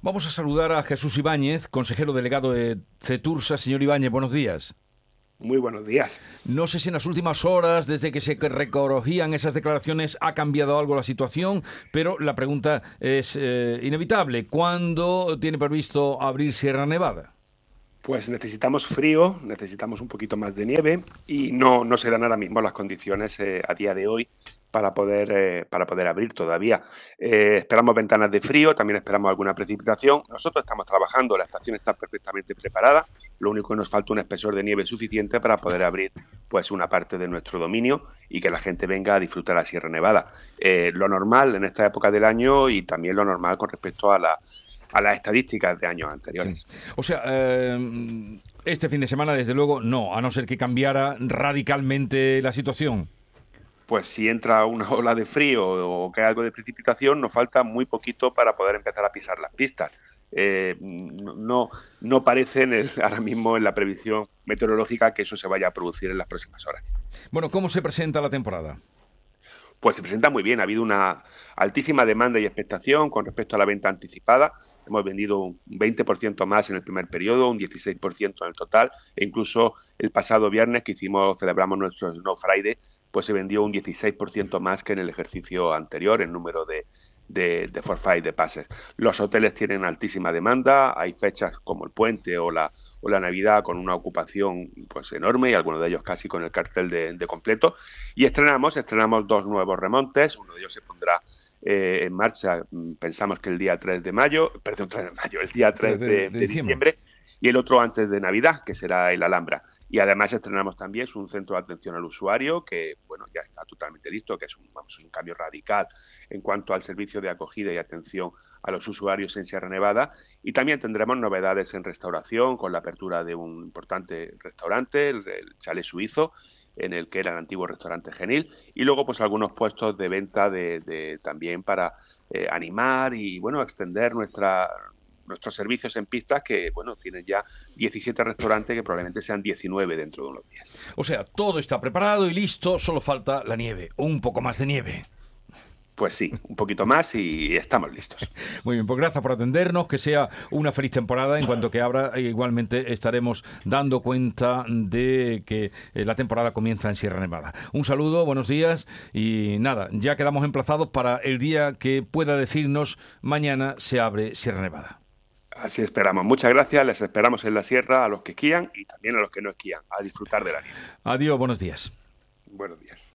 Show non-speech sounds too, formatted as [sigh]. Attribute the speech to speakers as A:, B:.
A: Vamos a saludar a Jesús Ibáñez, consejero delegado de CETURSA. Señor Ibáñez, buenos días.
B: Muy buenos días.
A: No sé si en las últimas horas, desde que se recorrigían esas declaraciones, ha cambiado algo la situación, pero la pregunta es eh, inevitable. ¿Cuándo tiene previsto abrir Sierra Nevada?
B: Pues necesitamos frío, necesitamos un poquito más de nieve y no, no se dan ahora mismo las condiciones eh, a día de hoy para poder, eh, para poder abrir todavía. Eh, esperamos ventanas de frío, también esperamos alguna precipitación. Nosotros estamos trabajando, la estación está perfectamente preparada, lo único que nos falta un espesor de nieve suficiente para poder abrir pues una parte de nuestro dominio y que la gente venga a disfrutar la Sierra Nevada. Eh, lo normal en esta época del año y también lo normal con respecto a la a las estadísticas de años anteriores.
A: O sea, este fin de semana, desde luego, no, a no ser que cambiara radicalmente la situación
B: pues si entra una [laughs] ola de frío o que hay algo de precipitación, nos falta muy poquito para poder empezar a pisar las pistas. Eh, no, no parece en [laughs] ahora mismo en la previsión meteorológica que eso se vaya a producir en las próximas horas.
A: Bueno, ¿cómo se presenta la temporada?
B: Pues se presenta muy bien. Ha habido una altísima demanda y expectación con respecto a la venta anticipada. Hemos vendido un 20% más en el primer periodo, un 16% en el total, e incluso el pasado viernes que hicimos, celebramos nuestro Snow Friday, pues se vendió un 16% más que en el ejercicio anterior en número de, de, de forfait de pases. Los hoteles tienen altísima demanda, hay fechas como el puente o la, o la Navidad con una ocupación pues enorme y algunos de ellos casi con el cartel de, de completo. Y estrenamos, estrenamos dos nuevos remontes, uno de ellos se pondrá eh, en marcha, mm, pensamos que el día 3 de mayo, perdón, 3 de mayo, el día 3 de, diciembre. y el otro antes de Navidad, que será el Alhambra. Y además estrenamos también un centro de atención al usuario que, bueno, ya está totalmente listo, que es un, vamos, es un cambio radical en cuanto al servicio de acogida y atención a los usuarios en Sierra Nevada. Y también tendremos novedades en restauración con la apertura de un importante restaurante, el, el Chalet Suizo, en el que era el antiguo restaurante Genil, y luego pues algunos puestos de venta de, también para eh, animar y bueno extender nuestra nuestros servicios en pistas que bueno tienen ya 17 restaurantes que probablemente sean 19 dentro de unos días.
A: O sea, todo está preparado y listo, solo falta la nieve, un poco más de nieve.
B: Pues sí, un poquito más y estamos listos. [laughs]
A: Muy bien, pues gracias por atendernos, que sea una feliz temporada. En cuanto que abra, igualmente estaremos dando cuenta de que eh, la temporada comienza en Sierra Nevada. Un saludo, buenos días y nada, ya quedamos emplazados para el día que pueda decirnos mañana se abre Sierra Nevada.
B: Así esperamos. Muchas gracias. Les esperamos en la sierra a los que esquían y también a los que no esquían, a disfrutar de la nieve.
A: Adiós, buenos días.
B: Buenos días.